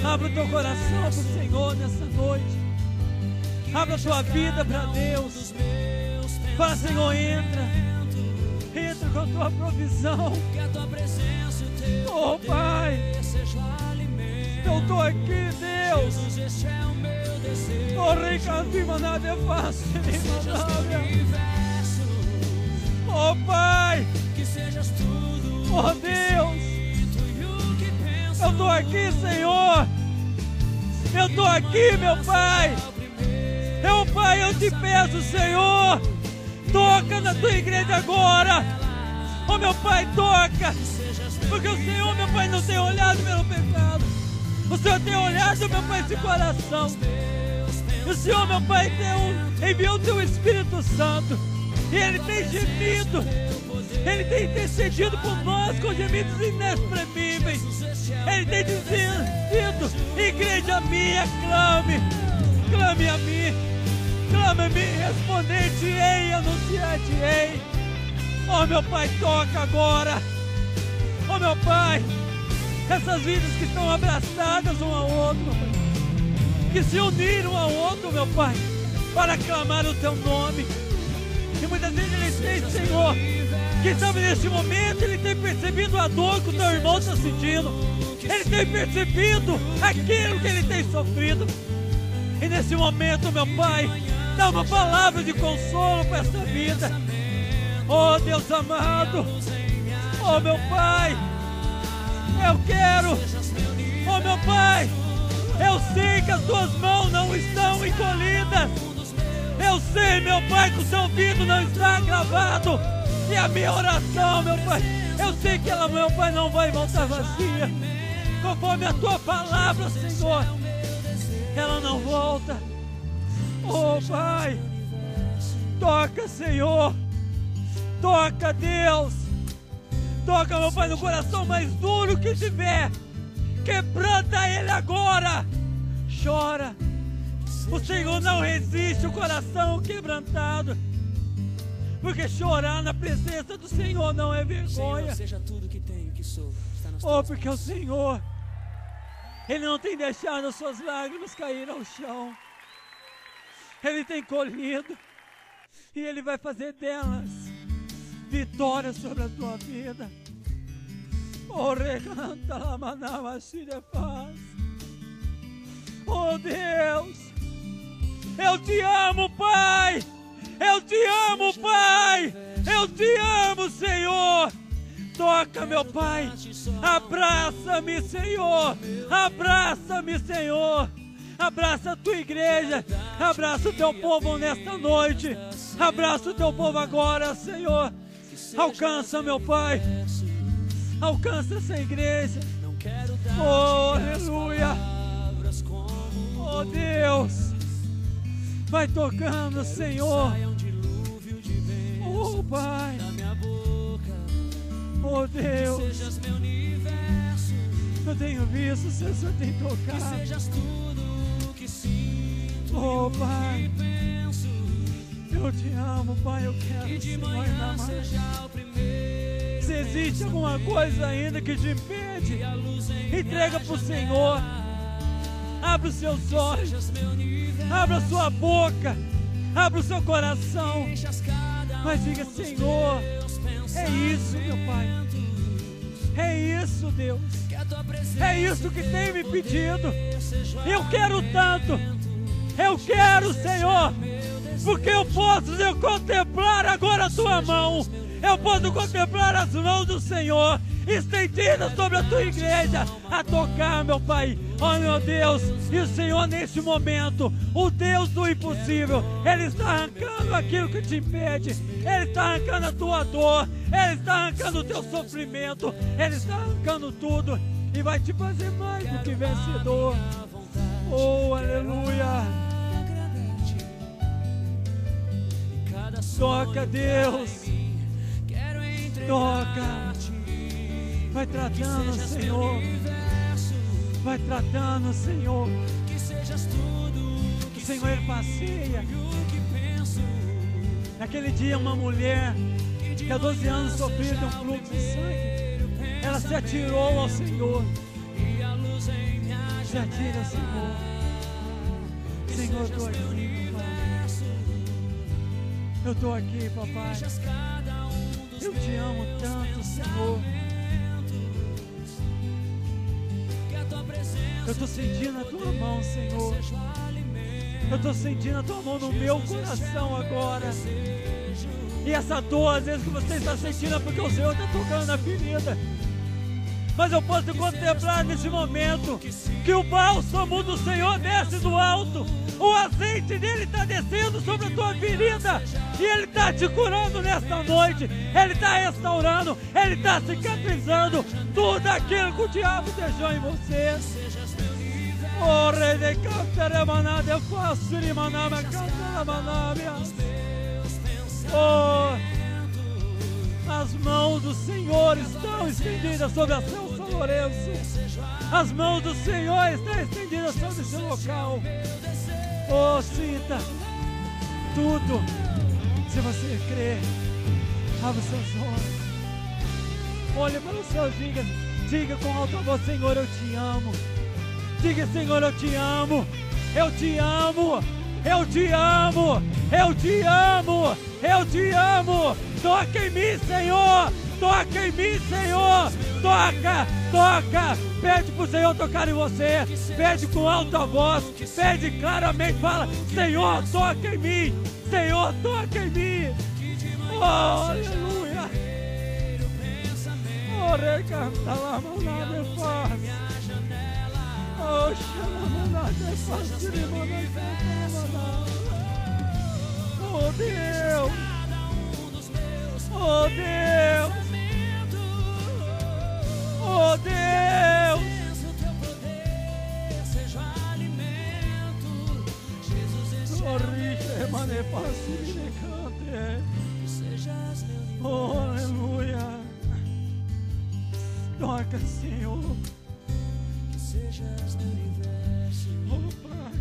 Speaker 2: Abra o teu coração para o Senhor nessa noite. Abra a tua vida para Deus. Fala, Senhor, entra. Entra com a tua provisão. Oh Pai. Eu estou aqui, Deus. Oh, rei cantima nada é fácil. Oh Pai,
Speaker 3: que sejas tudo
Speaker 2: oh Deus, eu estou aqui, Senhor. Eu estou aqui, meu Pai.
Speaker 3: Ao primeiro
Speaker 2: Eu, Pai, eu te peço, Senhor, toca na tua igreja agora. Oh, meu Pai, toca. Porque o Senhor, meu Pai, não tem olhado pelo pecado. O Senhor tem olhado, meu Pai, esse coração. O Senhor, meu Pai, tem, enviou o teu Espírito Santo. E Ele tem gemido. Ele tem intercedido por nós com gemidos inexprimíveis. Ele tem dizendo, igreja minha, clame. Clame a mim. Clame a mim, responder-te-ei, anunciar-te-ei. Oh, meu Pai, toca agora. Oh, meu Pai, essas vidas que estão abraçadas um ao outro, meu Pai, que se uniram ao outro, meu Pai, para clamar o Teu nome. E muitas vezes eles têm, Senhor, que sabe neste momento ele tem percebido a dor que o teu irmão está sentindo. Ele tem percebido aquilo que ele tem sofrido. E nesse momento, meu Pai, dá uma palavra de consolo para essa vida. Oh Deus amado, oh meu Pai, eu quero, oh meu Pai, eu sei que as tuas mãos não estão encolhidas. Eu sei, meu Pai, que o seu ouvido não está gravado. E a minha oração, meu Pai, eu sei que ela, meu Pai, não vai voltar vazia. Conforme a tua palavra, Senhor, ela não volta. Oh, Pai, toca, Senhor. Toca, Deus. Toca, meu Pai, no coração mais duro que tiver. Quebranta ele agora. Chora. O Senhor não resiste o coração quebrantado. Porque chorar na presença do Senhor não é vergonha.
Speaker 3: Senhor, seja tudo que tenho, que sou.
Speaker 2: Oh, porque o Senhor, Ele não tem deixado as suas lágrimas cair ao chão. Ele tem colhido. E Ele vai fazer delas vitória sobre a tua vida. Oh, recanta la manava de paz. Oh, Deus. Eu te amo, Pai. Eu te amo, Pai. Eu te amo, Senhor. Toca, meu Pai. Abraça-me, Senhor. Abraça-me, Senhor. Abraça a tua igreja. Abraça o teu povo nesta noite. Abraça o teu povo agora, Senhor. Alcança, meu Pai. Alcança essa igreja.
Speaker 3: Não quero dar
Speaker 2: Oh, aleluia.
Speaker 3: palavras como
Speaker 2: Oh, Deus. Vai tocando, Senhor. Oh, Pai.
Speaker 3: da minha boca.
Speaker 2: Oh, Deus.
Speaker 3: Sejas meu universo,
Speaker 2: Eu tenho visto, o Senhor tem
Speaker 3: que
Speaker 2: tocado.
Speaker 3: sejas tudo que sinto
Speaker 2: Oh, Pai. Eu te amo, Pai. Eu quero,
Speaker 3: Que de
Speaker 2: Senhor,
Speaker 3: manhã seja o primeiro.
Speaker 2: Se existe alguma coisa ainda que te impede, entrega para o Senhor. Abre os seus olhos. Abra a sua boca. Abra o seu coração. Mas diga, Senhor, é isso, meu Pai. É isso, Deus. É isso que tem me pedido. Eu quero tanto. Eu quero, Senhor. Porque eu posso eu contemplar agora a tua mão. Eu posso contemplar as mãos do Senhor estendidas sobre a tua igreja a tocar, meu Pai. Oh, meu Deus. E o Senhor, neste momento, o Deus do impossível, Ele está arrancando aquilo que te impede. Ele está arrancando a tua dor. Ele está arrancando o teu sofrimento. Ele está arrancando tudo. E vai te fazer mais do que vencedor. Oh, aleluia. Toca, Deus. Toca. Vai tratando, Senhor. Vai tratando, Senhor.
Speaker 3: que sejas tudo
Speaker 2: O Senhor, Ele passeia.
Speaker 3: o que penso.
Speaker 2: Naquele dia, uma mulher que há 12 anos sofria de um fluxo de sangue, ela se atirou ao Senhor.
Speaker 3: E
Speaker 2: Se atira, Senhor. Senhor, eu estou aqui, papai. Eu estou aqui, papai. Eu te amo tanto, Senhor. Eu estou sentindo a tua mão, Senhor. Eu estou sentindo a tua mão no meu coração agora. E essa dor, às vezes, que você está sentindo é porque o Senhor está tocando na ferida. Mas eu posso contemplar nesse momento que o bálsamo do Senhor desce do alto. O azeite dele está descendo sobre a tua ferida. E ele está te curando nesta noite. Ele está restaurando. Ele está cicatrizando tudo aquilo que o diabo deixou em você. Oh, rei de cantere manade facili manama cantera manabia. Oh, as mãos do Senhor estão estendidas sobre a São Lourenço. As mãos do Senhor estão estendidas sobre esse local. Oh, sinta tudo. Se você crer, abra seus olhos. Olhe para os seus diga, diga com alta voz, Senhor, eu te amo. Diga, Senhor, eu te amo. Eu te amo. Eu te amo. Eu te amo. Eu te amo. Toca em mim, Senhor. Toca em mim, Senhor. Toca, toca. Pede para o Senhor tocar em você. Pede com alta voz. Pede claramente. Fala: Senhor, toca em mim. Senhor, toca em mim. Oh, aleluia. Oh, recanta lá, manada faz. Oh, xalamanada faz. Oh, Deus. Oh, Deus. Senhor. Oh, Pai.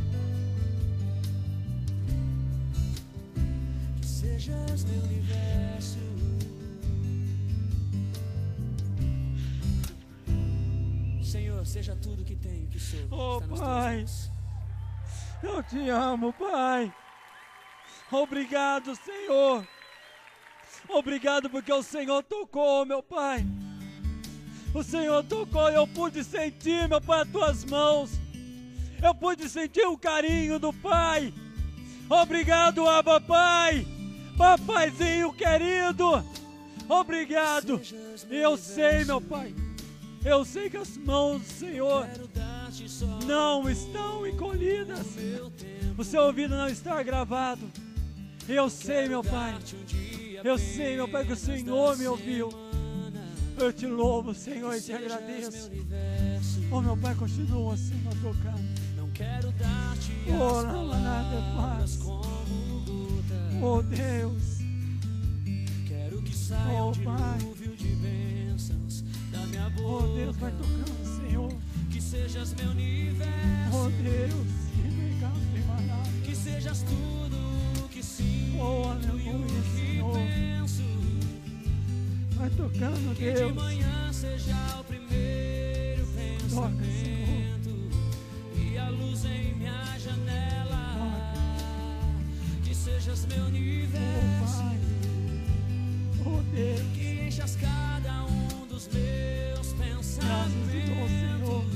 Speaker 3: Sejas meu universo. Senhor, seja tudo que tenho, que sou.
Speaker 2: Oh, Pai. Eu te amo, Pai. Obrigado, Senhor. Obrigado porque o Senhor tocou, meu Pai. O Senhor tocou eu pude sentir, meu Pai, as tuas mãos. Eu pude sentir o carinho do Pai. Obrigado, Abba Pai. Papaizinho querido. Obrigado. Eu sei, meu Pai. Eu sei que as mãos do Senhor não estão encolhidas. O seu ouvido não está gravado. Eu sei, meu Pai. Eu sei, meu Pai, que o Senhor me ouviu. Eu te louvo, Senhor, e te agradeço. Oh, meu Pai, continua, Senhor, tocando.
Speaker 3: Não quero dar-te
Speaker 2: Oh,
Speaker 3: as
Speaker 2: não nada
Speaker 3: gota.
Speaker 2: Oh, Deus.
Speaker 3: Quero que saia
Speaker 2: Oh,
Speaker 3: um
Speaker 2: Pai.
Speaker 3: dilúvio de bênçãos da minha boca.
Speaker 2: Oh, Deus, vai tocando, Senhor.
Speaker 3: Que sejas meu universo.
Speaker 2: Oh, Deus. Que
Speaker 3: sejas tudo
Speaker 2: Vai tocando,
Speaker 3: Que de
Speaker 2: Deus.
Speaker 3: manhã seja o primeiro
Speaker 2: Toca,
Speaker 3: pensamento e a luz em minha janela. Que sejas meu
Speaker 2: Oh,
Speaker 3: universo.
Speaker 2: Pai. Oh, Deus.
Speaker 3: Que enchas cada um dos meus
Speaker 2: Graças Senhor.
Speaker 3: pensamentos.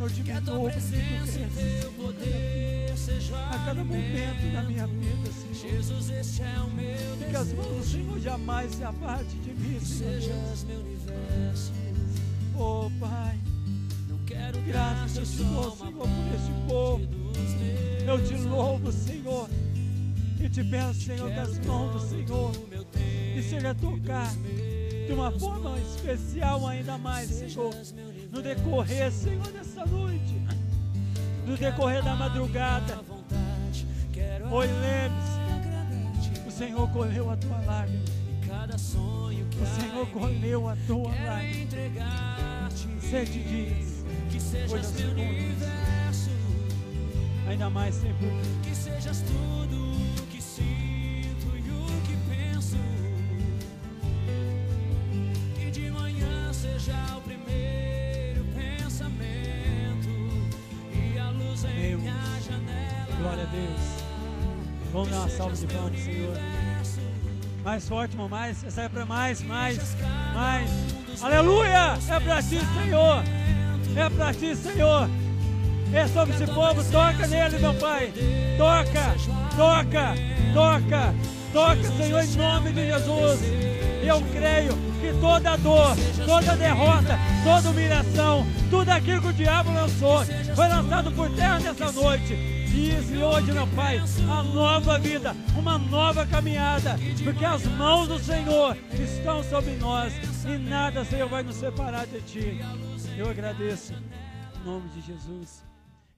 Speaker 2: Eu
Speaker 3: Que a tua
Speaker 2: diminuo,
Speaker 3: presença e teu poder
Speaker 2: a cada momento da minha vida, Senhor.
Speaker 3: Jesus, este é o meu
Speaker 2: Que as mãos do
Speaker 3: desejo.
Speaker 2: Senhor jamais se aparte de mim, Senhor.
Speaker 3: Sejas meu universo.
Speaker 2: Oh, Pai,
Speaker 3: Não quero
Speaker 2: graças eu te dou, Senhor, por este povo. Eu te louvo, Senhor. E te peço, Senhor, que as mãos do Senhor e seja tocar de uma forma especial ainda mais, Senhor. No decorrer, Senhor, dessa noite. No decorrer da madrugada. Oi,
Speaker 3: agradar-te
Speaker 2: o Senhor colheu a tua lágrima.
Speaker 3: em cada sonho que
Speaker 2: O Senhor colheu a tua lágrima. Sete dias,
Speaker 3: que sejas meu universo.
Speaker 2: ainda mais sempre.
Speaker 3: Que sejas tudo o que sinto e o que penso. Que de manhã seja o primeiro pensamento e a luz em minha janela.
Speaker 2: Glória a Deus. Vamos dar uma salva de palmas, Senhor. Mais forte, irmão, mais. Essa é para mais, mais, mais. Aleluia! É para ti, Senhor. É para ti, Senhor. É sobre esse povo. Toca nele, meu Pai. Toca, toca, toca, Toca, Senhor, em nome de Jesus. Eu creio que toda dor, toda derrota, toda humilhação, tudo aquilo que o diabo lançou, foi lançado por terra nessa noite. Diz hoje, meu Pai, a nova vida, uma nova caminhada, porque as mãos do Senhor estão sobre nós e nada, Senhor, vai nos separar de Ti. Eu agradeço, em nome de Jesus,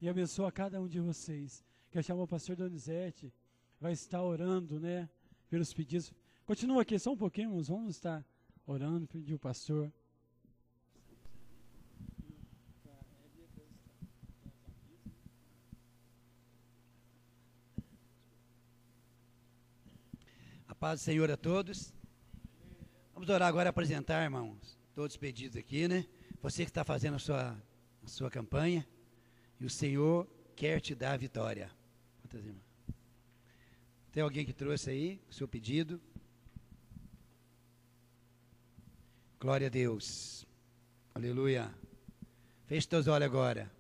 Speaker 2: e abençoa a cada um de vocês. Quer chamar o pastor Donizete, vai estar orando, né, pelos pedidos. Continua aqui só um pouquinho, vamos estar orando, pedir o pastor.
Speaker 4: Paz do Senhor a todos. Vamos orar agora apresentar, irmãos, todos os pedidos aqui, né? Você que está fazendo a sua, a sua campanha, e o Senhor quer te dar a vitória. Tem alguém que trouxe aí o seu pedido? Glória a Deus. Aleluia. Feche teus olhos agora.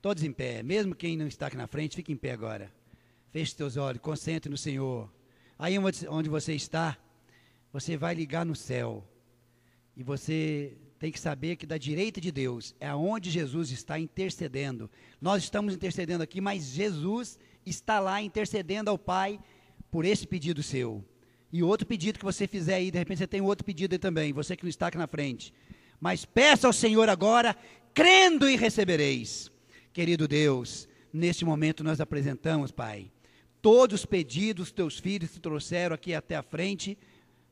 Speaker 4: Todos em pé. Mesmo quem não está aqui na frente, fique em pé agora. Feche teus olhos, concentre no Senhor. Aí onde você está, você vai ligar no céu. E você tem que saber que da direita de Deus é onde Jesus está intercedendo. Nós estamos intercedendo aqui, mas Jesus está lá intercedendo ao Pai por esse pedido seu. E outro pedido que você fizer aí, de repente você tem outro pedido aí também, você que não está aqui na frente. Mas peça ao Senhor agora, crendo e recebereis. Querido Deus, neste momento nós apresentamos, Pai, todos os pedidos que teus filhos te trouxeram aqui até a frente,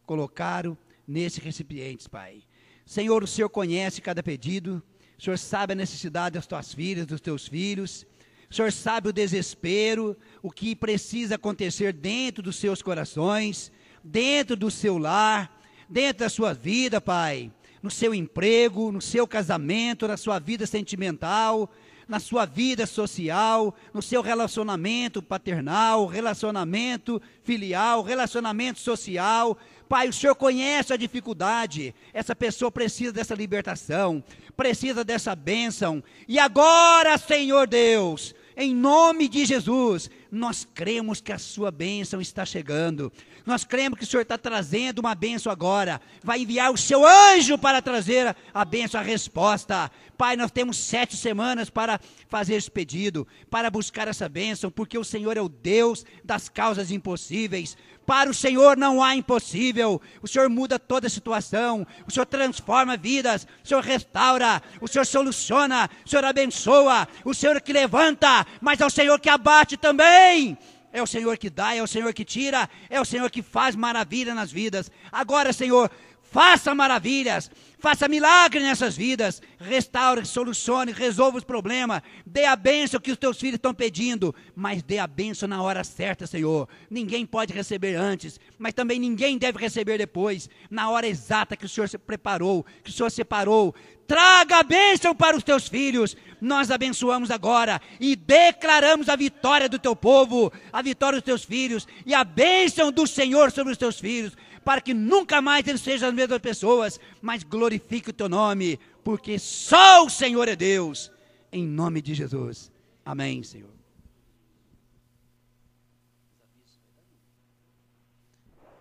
Speaker 4: colocaram nesse recipiente, Pai. Senhor, o Senhor conhece cada pedido, o Senhor sabe a necessidade das tuas filhas, dos teus filhos, o Senhor sabe o desespero, o que precisa acontecer dentro dos seus corações, dentro do seu lar, dentro da sua vida, Pai, no seu emprego, no seu casamento, na sua vida sentimental, na sua vida social, no seu relacionamento paternal, relacionamento filial, relacionamento social. Pai, o Senhor conhece a dificuldade. Essa pessoa precisa dessa libertação, precisa dessa bênção. E agora, Senhor Deus, em nome de Jesus, nós cremos que a sua bênção está chegando. Nós cremos que o Senhor está trazendo uma bênção agora. Vai enviar o seu anjo para trazer a bênção, a resposta. Pai, nós temos sete semanas para fazer esse pedido, para buscar essa bênção, porque o Senhor é o Deus das causas impossíveis. Para o Senhor não há impossível. O Senhor muda toda a situação. O Senhor transforma vidas. O Senhor restaura. O Senhor soluciona. O Senhor abençoa. O Senhor que levanta, mas é o Senhor que abate também. É o Senhor que dá, é o Senhor que tira, é o Senhor que faz maravilha nas vidas. Agora, Senhor, faça maravilhas, faça milagre nessas vidas, restaure, solucione, resolva os problemas, dê a bênção que os teus filhos estão pedindo, mas dê a bênção na hora certa, Senhor. Ninguém pode receber antes, mas também ninguém deve receber depois, na hora exata que o Senhor se preparou, que o Senhor separou. Traga a bênção para os teus filhos. Nós abençoamos agora e declaramos a vitória do teu povo, a vitória dos teus filhos e a bênção do Senhor sobre os teus filhos para que nunca mais eles sejam as mesmas pessoas, mas glorifique o teu nome, porque só o Senhor é Deus, em nome de Jesus. Amém, Senhor.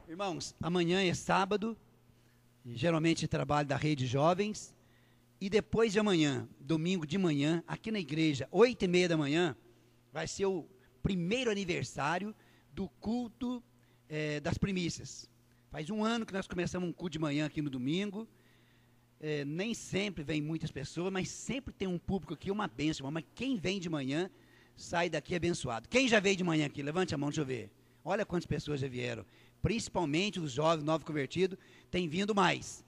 Speaker 4: Irmãos, amanhã é sábado, geralmente trabalho da rede jovens, e depois de amanhã, domingo de manhã, aqui na igreja, oito e meia da manhã, vai ser o primeiro aniversário do culto eh, das primícias. Faz um ano que nós começamos um culto de manhã aqui no domingo. É, nem sempre vem muitas pessoas, mas sempre tem um público aqui, uma bênção. Mas quem vem de manhã sai daqui abençoado. Quem já veio de manhã aqui? Levante a mão, deixa eu ver. Olha quantas pessoas já vieram. Principalmente os jovens, novos convertidos, têm vindo mais.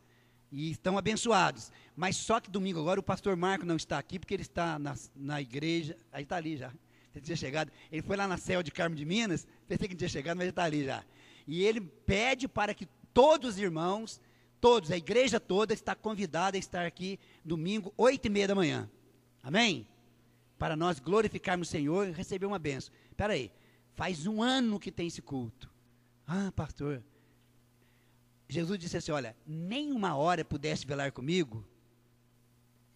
Speaker 4: E estão abençoados. Mas só que domingo agora o pastor Marco não está aqui, porque ele está na, na igreja. Aí está ali já. Ele tinha chegado. Ele foi lá na céu de Carmo de Minas. Pensei que não tinha chegado, mas ele está ali já. E ele pede para que todos os irmãos, todos, a igreja toda está convidada a estar aqui domingo, oito e meia da manhã. Amém? Para nós glorificarmos o Senhor e receber uma benção. Espera aí, faz um ano que tem esse culto. Ah, pastor. Jesus disse assim: Olha, nem uma hora pudesse velar comigo.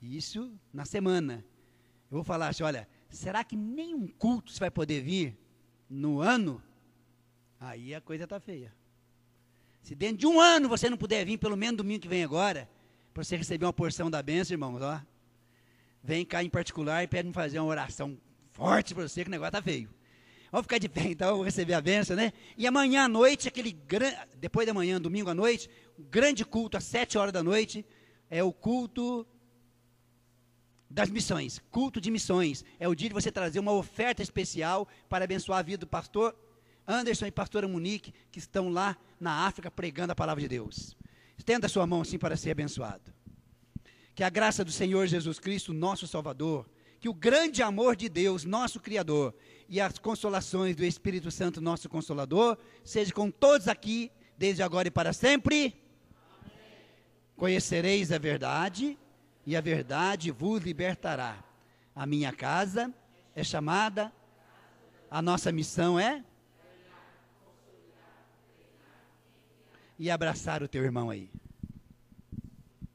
Speaker 4: Isso na semana. Eu vou falar assim: Olha, será que nem um culto você vai poder vir no ano? Aí a coisa está feia. Se dentro de um ano você não puder vir, pelo menos domingo que vem agora, para você receber uma porção da bênção, irmãos, ó. Vem cá em particular e pede me fazer uma oração forte para você, que o negócio tá feio. Vamos ficar de pé *laughs* então, vou receber a bênção, né? E amanhã à noite, aquele grande. Depois da manhã, domingo à noite, um grande culto às sete horas da noite. É o culto das missões, culto de missões. É o dia de você trazer uma oferta especial para abençoar a vida do pastor Anderson e pastora Monique, que estão lá na África pregando a palavra de Deus. Estenda sua mão assim para ser abençoado. Que a graça do Senhor Jesus Cristo, nosso Salvador, que o grande amor de Deus, nosso Criador, e as consolações do Espírito Santo, nosso Consolador, seja com todos aqui, desde agora e para sempre. Amém. Conhecereis a verdade, e a verdade vos libertará. A minha casa é chamada, a nossa missão é. E abraçar o teu irmão aí.